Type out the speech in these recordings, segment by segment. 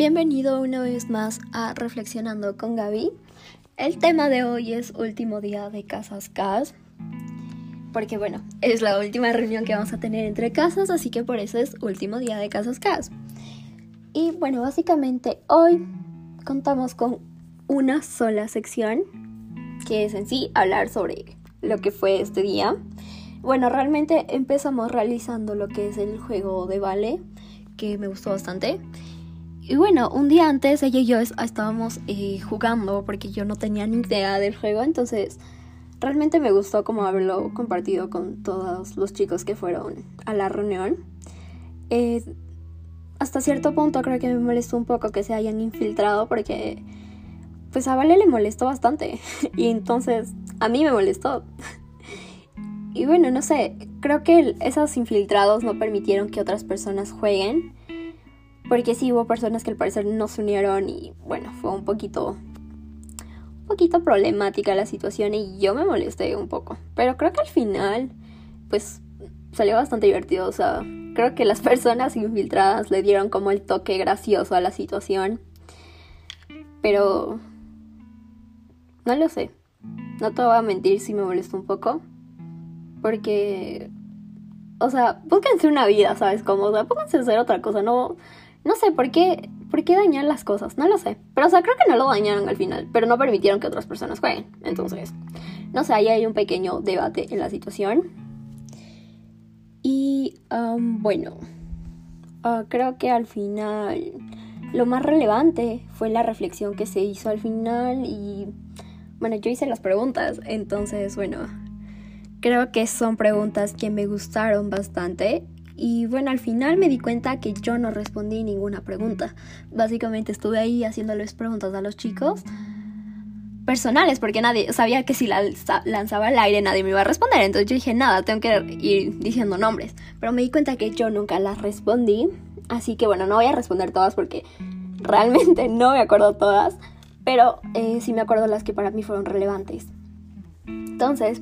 Bienvenido una vez más a Reflexionando con Gaby. El tema de hoy es último día de Casas CAS. Porque bueno, es la última reunión que vamos a tener entre casas, así que por eso es último día de Casas CAS. Y bueno, básicamente hoy contamos con una sola sección, que es en sí hablar sobre lo que fue este día. Bueno, realmente empezamos realizando lo que es el juego de vale, que me gustó bastante. Y bueno, un día antes ella y yo estábamos eh, jugando porque yo no tenía ni idea del juego, entonces realmente me gustó como haberlo compartido con todos los chicos que fueron a la reunión. Eh, hasta cierto punto creo que me molestó un poco que se hayan infiltrado porque pues a Vale le molestó bastante y entonces a mí me molestó. Y bueno, no sé, creo que esos infiltrados no permitieron que otras personas jueguen porque sí hubo personas que al parecer no se unieron y bueno, fue un poquito un poquito problemática la situación y yo me molesté un poco. Pero creo que al final pues salió bastante divertido, o sea, creo que las personas infiltradas le dieron como el toque gracioso a la situación. Pero no lo sé. No te voy a mentir si me molestó un poco. Porque o sea, pónganse una vida, ¿sabes cómo? O sea, pónganse a hacer otra cosa, no no sé por qué, por qué dañar las cosas, no lo sé. Pero o sea, creo que no lo dañaron al final, pero no permitieron que otras personas jueguen. Entonces, no sé, ahí hay un pequeño debate en la situación. Y bueno, ah, creo que al final lo más relevante fue la reflexión que se hizo al final y bueno, yo hice las preguntas, entonces bueno, creo que son preguntas que me gustaron bastante y bueno, al final me di cuenta que yo no respondí ninguna pregunta. Básicamente estuve ahí haciéndoles preguntas a los chicos personales, porque nadie sabía que si la lanzaba al aire nadie me iba a responder. Entonces yo dije, nada, tengo que ir diciendo nombres. Pero me di cuenta que yo nunca las respondí. Así que bueno, no voy a responder todas porque realmente no me acuerdo todas. Pero eh, sí me acuerdo las que para mí fueron relevantes. Entonces,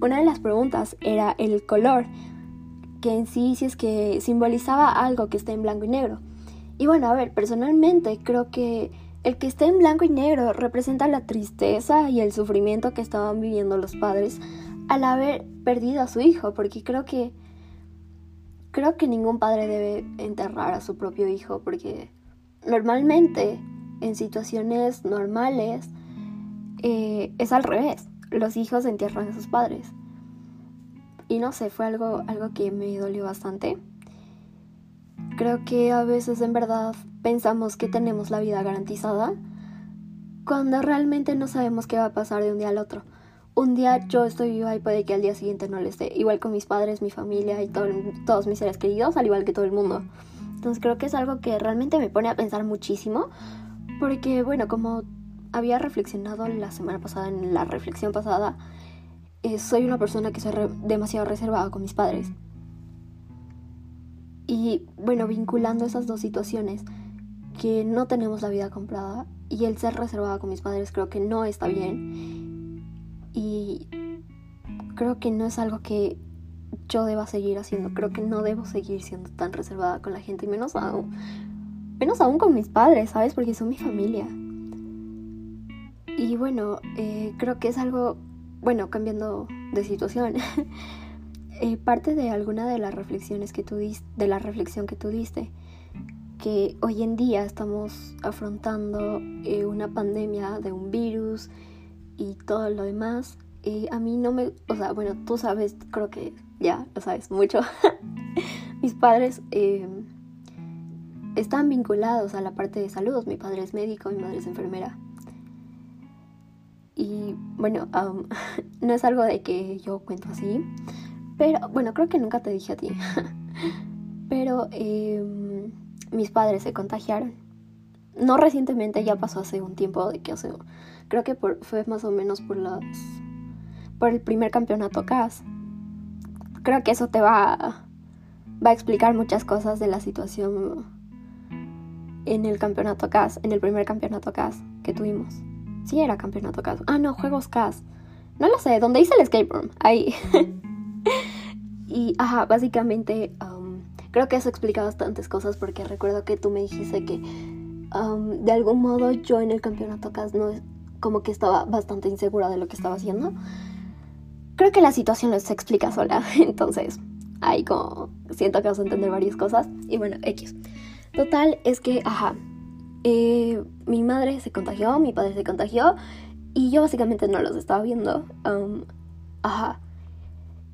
una de las preguntas era el color que en sí si es que simbolizaba algo que esté en blanco y negro. Y bueno, a ver, personalmente creo que el que esté en blanco y negro representa la tristeza y el sufrimiento que estaban viviendo los padres al haber perdido a su hijo, porque creo que creo que ningún padre debe enterrar a su propio hijo, porque normalmente en situaciones normales eh, es al revés, los hijos entierran a sus padres. Y no sé, fue algo, algo que me dolió bastante. Creo que a veces en verdad pensamos que tenemos la vida garantizada cuando realmente no sabemos qué va a pasar de un día al otro. Un día yo estoy viva y puede que al día siguiente no lo esté. Igual con mis padres, mi familia y todos mis seres queridos, al igual que todo el mundo. Entonces creo que es algo que realmente me pone a pensar muchísimo. Porque bueno, como había reflexionado la semana pasada, en la reflexión pasada, eh, soy una persona que soy demasiado reservada con mis padres. Y bueno, vinculando esas dos situaciones, que no tenemos la vida comprada y el ser reservada con mis padres creo que no está bien. Y creo que no es algo que yo deba seguir haciendo. Creo que no debo seguir siendo tan reservada con la gente, y menos aún, menos aún con mis padres, ¿sabes? Porque son mi familia. Y bueno, eh, creo que es algo bueno, cambiando de situación, eh, parte de alguna de las reflexiones que tú diste, de la reflexión que tú diste, que hoy en día estamos afrontando eh, una pandemia de un virus y todo lo demás, eh, a mí no me, o sea, bueno, tú sabes, creo que ya lo sabes mucho, mis padres están vinculados a la parte de salud, mi padre es médico, mi madre es enfermera. Y bueno, no es algo de que yo cuento así, pero bueno, creo que nunca te dije a ti. pero em, mis padres se contagiaron. No recientemente, ya pasó hace un tiempo de que hace, creo que fue más o menos por las por el primer campeonato CAS. Creo que eso te va va a explicar muchas cosas de la situación en el campeonato CAS, en el primer campeonato CAS que tuvimos. Sí, era campeonato CAS. Ah, no, juegos CAS. No lo sé, ¿dónde hice el escape room? Ahí. y, ajá, básicamente, um, creo que eso explica bastantes cosas porque recuerdo que tú me dijiste que de algún modo yo en el campeonato CAS no como que estaba bastante insegura de lo que estaba haciendo. Creo que la situación se explica sola, entonces ahí como siento que vas a entender varias cosas. Y bueno, X. Total, es que, ajá, eh, mi madre se contagió, mi padre se contagió y yo básicamente no los estaba viendo. ajá.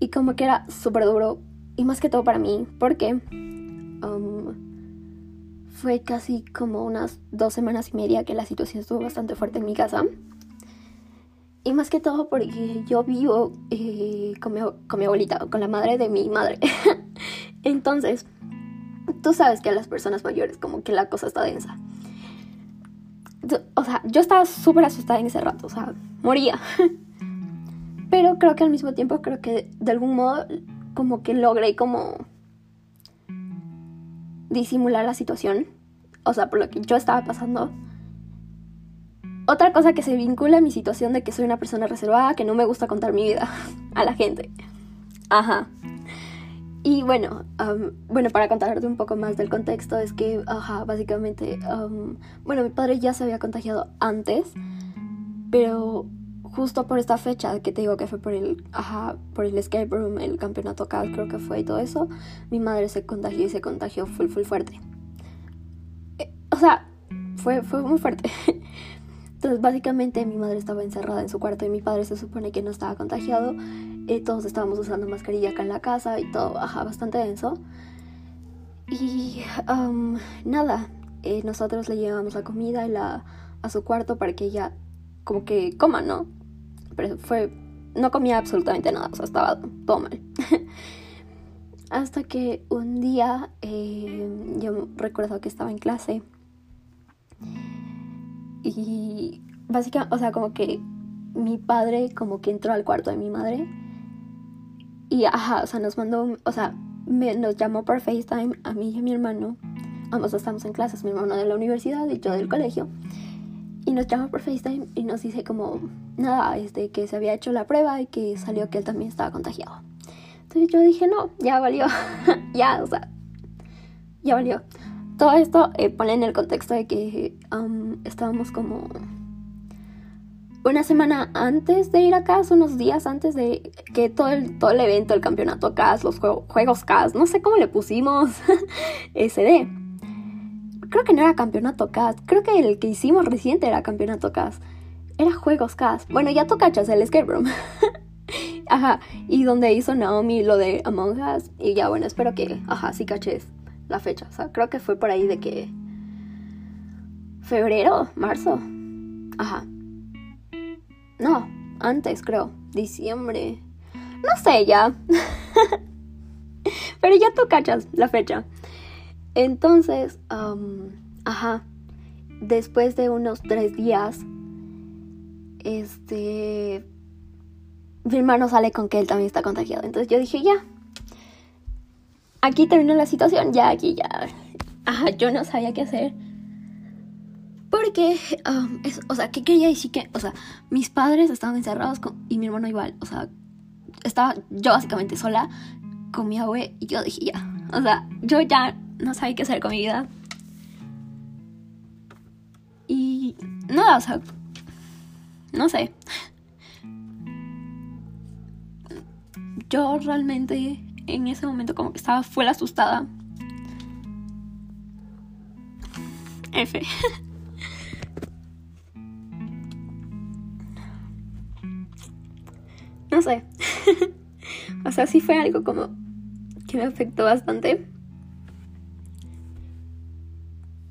Y como que era súper duro y más que todo para mí, porque fue casi como unas dos semanas y media que la situación estuvo bastante fuerte en mi casa. Y más que todo porque yo vivo eh, con, mi, con mi abuelita, con la madre de mi madre. Entonces, tú sabes que a las personas mayores como que la cosa está densa. O sea, yo estaba súper asustada en ese rato, o sea, moría. Pero creo que al mismo tiempo, creo que de algún modo como que logré como disimular la situación. O sea, por lo que yo estaba pasando. Otra cosa que se vincula a mi situación de que soy una persona reservada, que no me gusta contar mi vida a la gente. Ajá. Y bueno, bueno, para contarte un poco más del contexto, es que, ajá, básicamente, bueno, mi padre ya se había contagiado antes, pero justo por esta fecha que te digo que fue por el, ajá, por el escape room, el campeonato acá, creo que fue y todo eso, mi madre se contagió y se contagió full, full fuerte. Eh, o sea, fue, fue muy fuerte. Entonces, básicamente, mi madre estaba encerrada en su cuarto y mi padre se supone que no estaba contagiado todos estábamos usando mascarilla acá en la casa y todo, ajá, bastante denso. Y nada, eh, nosotros le llevamos la comida la, a su cuarto para que ella como que coma, ¿no? Pero fue, no comía absolutamente nada, o sea, estaba todo mal. Hasta que un día eh, yo recuerdo que estaba en clase y básicamente, o sea, como que mi padre como que entró al cuarto de mi madre y ajá, o sea, nos mandó, o sea, nos llamó por FaceTime a mí y a mi hermano. Ambos estamos en clases, mi hermano de la universidad y yo del colegio. Y nos llamó por FaceTime y nos dice como, nada, este, que se había hecho la prueba y que salió que él también estaba contagiado. Entonces yo dije, no, ya valió, ya, o sea, ya valió. Todo esto eh, pone en el contexto de que estábamos como una semana antes de ir a CAS, unos días antes de que todo el, todo el evento, el campeonato CAS, los juegos CAS, no sé cómo le pusimos SD. Creo que no era campeonato CAS, creo que el que hicimos reciente era campeonato CAS. Era juegos CAS. Bueno, ya tú cachas el escape room. ajá, y donde hizo Naomi lo de Among Us. Y ya, bueno, espero que, ajá, sí caches la fecha. O sea, creo que fue por ahí de que... Febrero, marzo. Ajá. No, antes creo. Diciembre. No sé ya. Pero ya tú cachas la fecha. Entonces, ajá. Después de unos tres días, este. Mi hermano sale con que él también está contagiado. Entonces yo dije, ya. Aquí terminó la situación. Ya, aquí, ya. Ajá, yo no sabía qué hacer. Porque, es, o sea, ¿qué quería decir que, o sea, mis padres estaban encerrados y mi hermano igual, o sea, estaba yo básicamente sola con mi abue y yo dije ya, o sea, yo ya no sabía qué hacer con mi vida. Y nada, o sea, no sé. Yo realmente en ese momento como que estaba fuera asustada. F. No sé. o sea, sí fue algo como que me afectó bastante.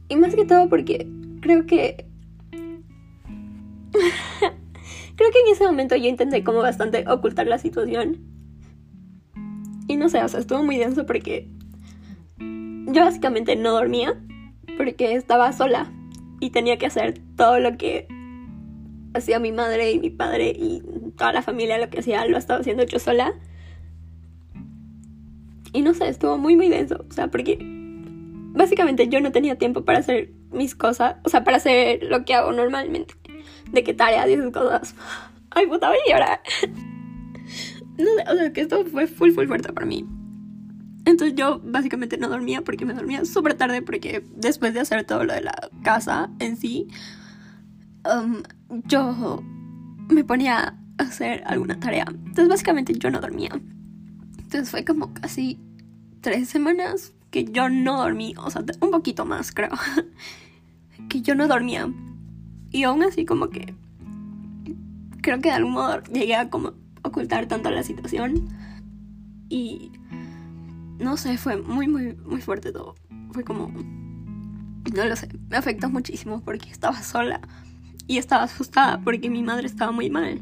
Y más que todo porque creo que... creo que en ese momento yo intenté como bastante ocultar la situación. Y no sé, o sea, estuvo muy denso porque yo básicamente no dormía porque estaba sola y tenía que hacer todo lo que hacía mi madre y mi padre y toda la familia lo que hacía lo estaba haciendo yo sola. Y no sé, estuvo muy muy denso, o sea, porque básicamente yo no tenía tiempo para hacer mis cosas, o sea, para hacer lo que hago normalmente. De qué tareas y esas cosas. Ay, puta, voy a llorar. No sé, o sea, que esto fue full, full fuerte para mí. Entonces yo básicamente no dormía porque me dormía súper tarde porque después de hacer todo lo de la casa en sí, um, yo me ponía hacer alguna tarea. Entonces básicamente yo no dormía. Entonces fue como casi tres semanas que yo no dormí, o sea, un poquito más creo, que yo no dormía. Y aún así como que creo que de algún modo llegué a como ocultar tanto la situación y no sé, fue muy muy muy fuerte todo. Fue como no lo sé, me afectó muchísimo porque estaba sola y estaba asustada porque mi madre estaba muy mal.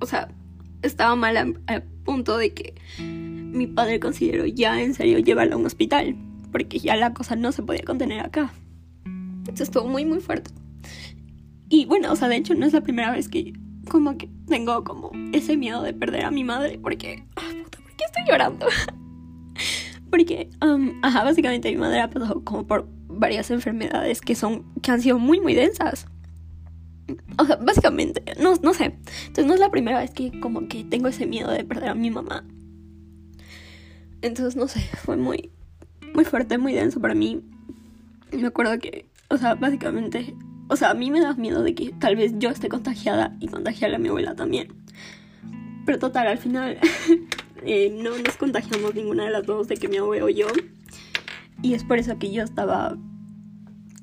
O sea, estaba mal al punto de que mi padre consideró ya en serio llevarla a un hospital, porque ya la cosa no se podía contener acá. Entonces estuvo muy, muy fuerte. Y bueno, o sea, de hecho no es la primera vez que como que tengo como ese miedo de perder a mi madre, porque, ah, puta, ¿por qué estoy llorando? porque, um, ajá, básicamente mi madre ha pasado como por varias enfermedades que son, que han sido muy, muy densas. O sea, básicamente, no, no sé. Entonces no es la primera vez que como que tengo ese miedo de perder a mi mamá. Entonces, no sé, fue muy, muy fuerte, muy denso para mí. Me acuerdo que, o sea, básicamente, o sea, a mí me da miedo de que tal vez yo esté contagiada y contagiarle a mi abuela también. Pero total, al final eh, no nos contagiamos ninguna de las dos, de que mi abuelo o yo. Y es por eso que yo estaba...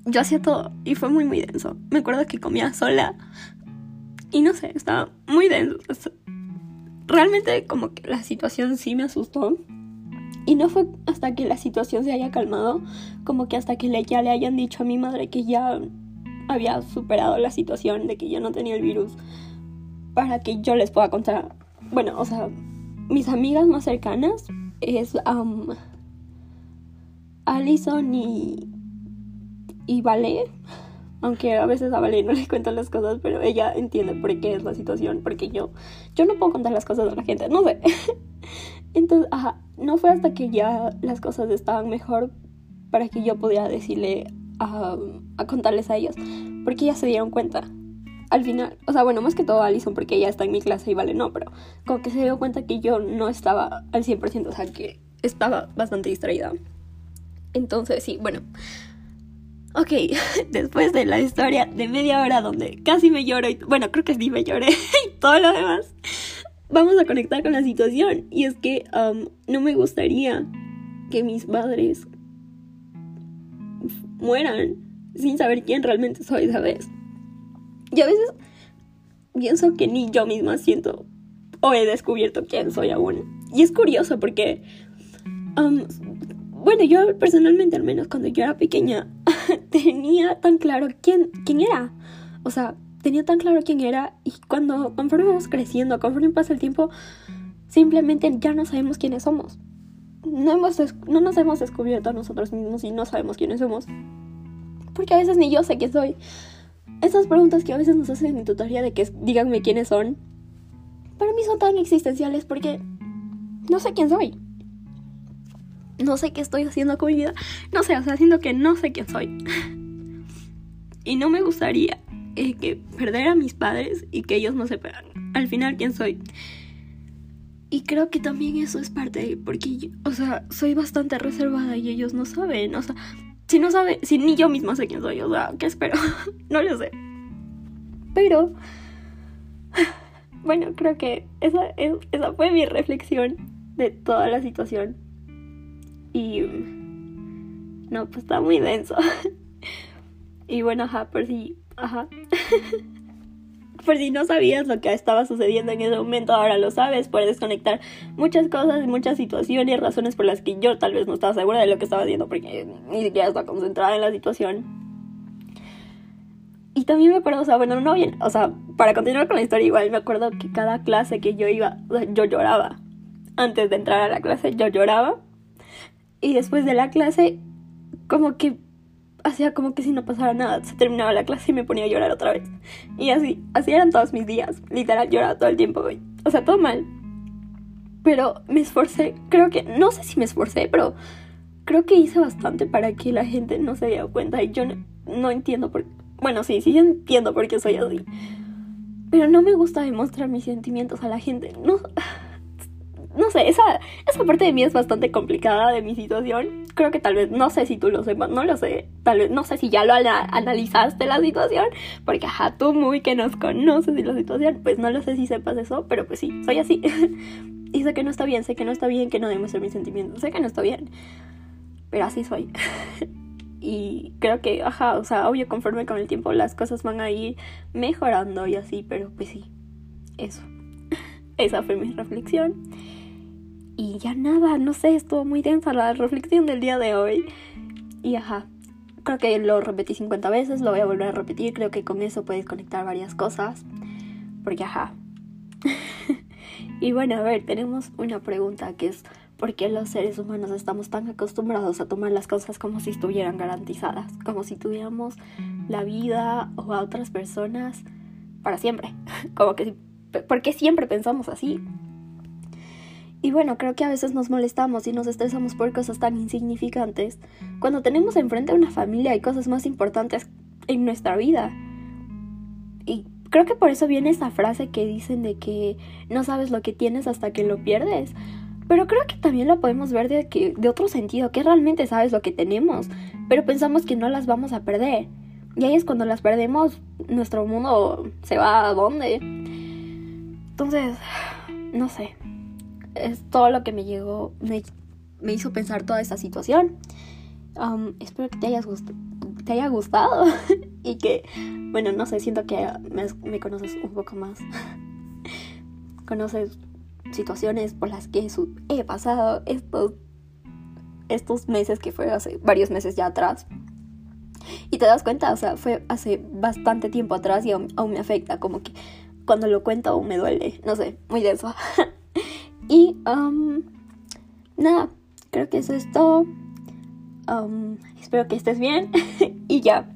Yo hacía todo y fue muy, muy denso. Me acuerdo que comía sola y no sé, estaba muy denso. Realmente como que la situación sí me asustó y no fue hasta que la situación se haya calmado, como que hasta que ya le hayan dicho a mi madre que ya había superado la situación, de que ya no tenía el virus, para que yo les pueda contar. Bueno, o sea, mis amigas más cercanas es um, Allison y, y Vale. Aunque a veces a Vale no le cuento las cosas, pero ella entiende por qué es la situación, porque yo, yo no puedo contar las cosas a la gente, no sé. Entonces, ajá, no fue hasta que ya las cosas estaban mejor para que yo pudiera decirle a, contarles a ellos, porque ya se dieron cuenta. Al final, o sea, bueno, más que todo Alison, porque ella está en mi clase y vale, no, pero como que se dio cuenta que yo no estaba al 100%, o sea, que estaba bastante distraída. Entonces, sí, bueno. Ok, después de la historia de media hora donde casi me lloro y, bueno, creo que sí me lloré y todo lo demás, vamos a conectar con la situación. Y es que um, no me gustaría que mis padres mueran sin saber quién realmente soy, ¿sabes? Y a veces pienso que ni yo misma siento o he descubierto quién soy aún. Y es curioso porque, um, bueno, yo personalmente al menos cuando yo era pequeña tenía tan claro quién, quién era. O sea, tenía tan claro quién era y cuando conforme vamos creciendo, conforme pasa el tiempo, simplemente ya no sabemos quiénes somos. No, hemos no nos hemos descubierto a nosotros mismos y no sabemos quiénes somos. Porque a veces ni yo sé quién soy. Esas preguntas que a veces nos hacen en tutoría de que díganme quiénes son, para mí son tan existenciales porque no sé quién soy. No sé qué estoy haciendo con mi vida. No sé, o sea, siento que no sé quién soy. y no me gustaría eh, que perder a mis padres y que ellos no sepan al final quién soy. Y creo que también eso es parte, porque, o sea, soy bastante reservada y ellos no saben, o sea, si no sabe, si ni yo misma sé quién soy, o sea, ¿qué espero? no lo sé. Pero, bueno, creo que esa, esa fue mi reflexión de toda la situación. Y, no, pues está muy denso. y bueno, ajá, por si Ajá. Por si no sabías lo que estaba sucediendo en ese momento, ahora lo sabes. Puedes conectar muchas cosas, muchas situaciones, razones por las que yo tal vez no estaba segura de lo que estaba haciendo porque ni siquiera estaba concentrada en la situación. Y también me acuerdo, o sea, bueno, no bien, o sea, para continuar con la historia, igual me acuerdo que cada clase que yo iba, yo lloraba. Antes de entrar a la clase, yo lloraba. Y después de la clase, como que hacía como que si no pasara nada. Se terminaba la clase y me ponía a llorar otra vez. Y así, así eran todos mis días. Literal, lloraba todo el tiempo, O sea, todo mal. Pero me esforcé, creo que, no sé si me esforcé, pero creo que hice bastante para que la gente no se diera cuenta. Y yo no, entiendo por Bueno, sí, sí entiendo por qué soy así. Pero no me gusta demostrar mis sentimientos a la gente. No. No sé, esa, esa parte de mí es bastante complicada de mi situación. Creo que tal vez, no sé si tú lo sepas, no lo sé. Tal vez, no sé si ya lo analizaste la situación, porque ajá, tú muy que nos conoces y la situación, pues no lo sé si sepas eso, pero pues sí, soy así. y sé que no está bien, sé que no está bien que no demuestre mis sentimientos, sé que no está bien, pero así soy. y creo que, ajá, o sea, obvio, conforme con el tiempo las cosas van a ir mejorando y así, pero pues sí, eso. Esa fue mi reflexión. Y ya nada, no sé, estuvo muy densa la reflexión del día de hoy. Y ajá, creo que lo repetí 50 veces, lo voy a volver a repetir, creo que con eso puedes conectar varias cosas. Porque ajá. y bueno, a ver, tenemos una pregunta que es ¿por qué los seres humanos estamos tan acostumbrados a tomar las cosas como si estuvieran garantizadas? Como si tuviéramos la vida o a otras personas para siempre. Como que, ¿por qué siempre pensamos así? Y bueno, creo que a veces nos molestamos y nos estresamos por cosas tan insignificantes cuando tenemos enfrente a una familia y cosas más importantes en nuestra vida. Y creo que por eso viene esa frase que dicen de que no sabes lo que tienes hasta que lo pierdes. Pero creo que también lo podemos ver de, que, de otro sentido, que realmente sabes lo que tenemos, pero pensamos que no las vamos a perder. Y ahí es cuando las perdemos, nuestro mundo se va a dónde. Entonces, no sé es todo lo que me llegó, me, hizo pensar toda esta situación. Espero que te, hayas te haya gustado y que, bueno, no sé, siento que me, conoces un poco más. conoces situaciones por las que he pasado estos, estos meses que fue hace varios meses ya atrás. Y te das cuenta, o sea, fue hace bastante tiempo atrás y aún, aún me afecta, como que cuando lo cuento aún me duele, no sé, muy denso. Y um, nada, creo que eso es todo. Um, espero que estés bien y ya.